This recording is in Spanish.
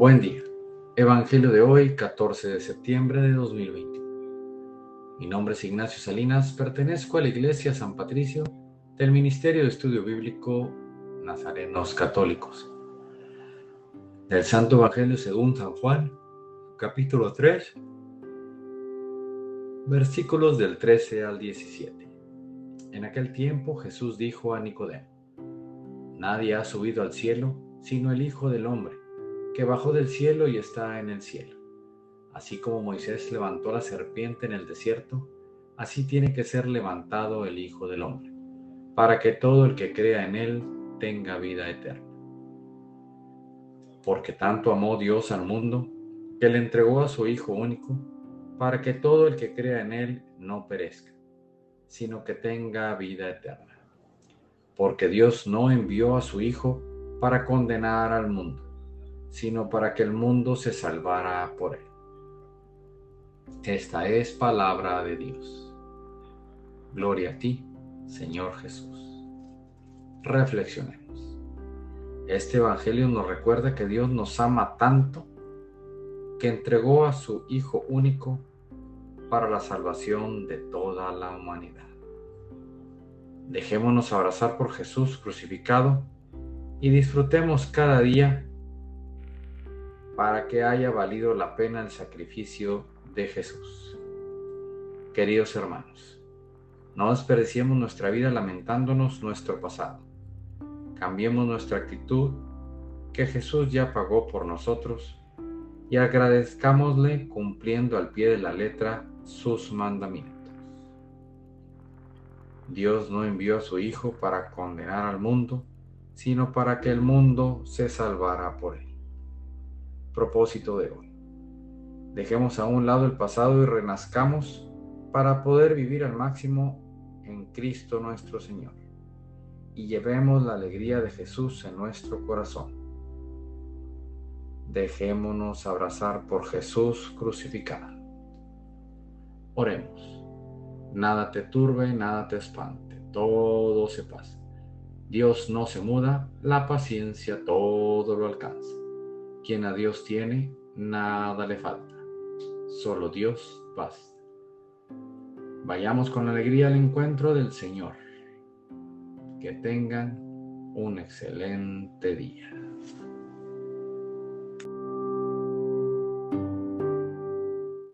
Buen día. Evangelio de hoy, 14 de septiembre de 2021. Mi nombre es Ignacio Salinas, pertenezco a la Iglesia San Patricio del Ministerio de Estudio Bíblico Nazarenos Católicos. Del Santo Evangelio según San Juan, capítulo 3, versículos del 13 al 17. En aquel tiempo Jesús dijo a Nicodemo, Nadie ha subido al cielo sino el Hijo del Hombre que bajó del cielo y está en el cielo. Así como Moisés levantó la serpiente en el desierto, así tiene que ser levantado el Hijo del Hombre, para que todo el que crea en él tenga vida eterna. Porque tanto amó Dios al mundo, que le entregó a su Hijo único, para que todo el que crea en él no perezca, sino que tenga vida eterna. Porque Dios no envió a su Hijo para condenar al mundo, sino para que el mundo se salvara por él. Esta es palabra de Dios. Gloria a ti, Señor Jesús. Reflexionemos. Este Evangelio nos recuerda que Dios nos ama tanto que entregó a su Hijo único para la salvación de toda la humanidad. Dejémonos abrazar por Jesús crucificado y disfrutemos cada día para que haya valido la pena el sacrificio de Jesús. Queridos hermanos, no desperdiciemos nuestra vida lamentándonos nuestro pasado. Cambiemos nuestra actitud que Jesús ya pagó por nosotros y agradezcámosle cumpliendo al pie de la letra sus mandamientos. Dios no envió a su Hijo para condenar al mundo, sino para que el mundo se salvara por él propósito de hoy. Dejemos a un lado el pasado y renazcamos para poder vivir al máximo en Cristo nuestro Señor. Y llevemos la alegría de Jesús en nuestro corazón. Dejémonos abrazar por Jesús crucificado. Oremos. Nada te turbe, nada te espante, todo se pasa. Dios no se muda, la paciencia todo lo alcanza. Quien a Dios tiene, nada le falta. Solo Dios basta. Vayamos con alegría al encuentro del Señor. Que tengan un excelente día.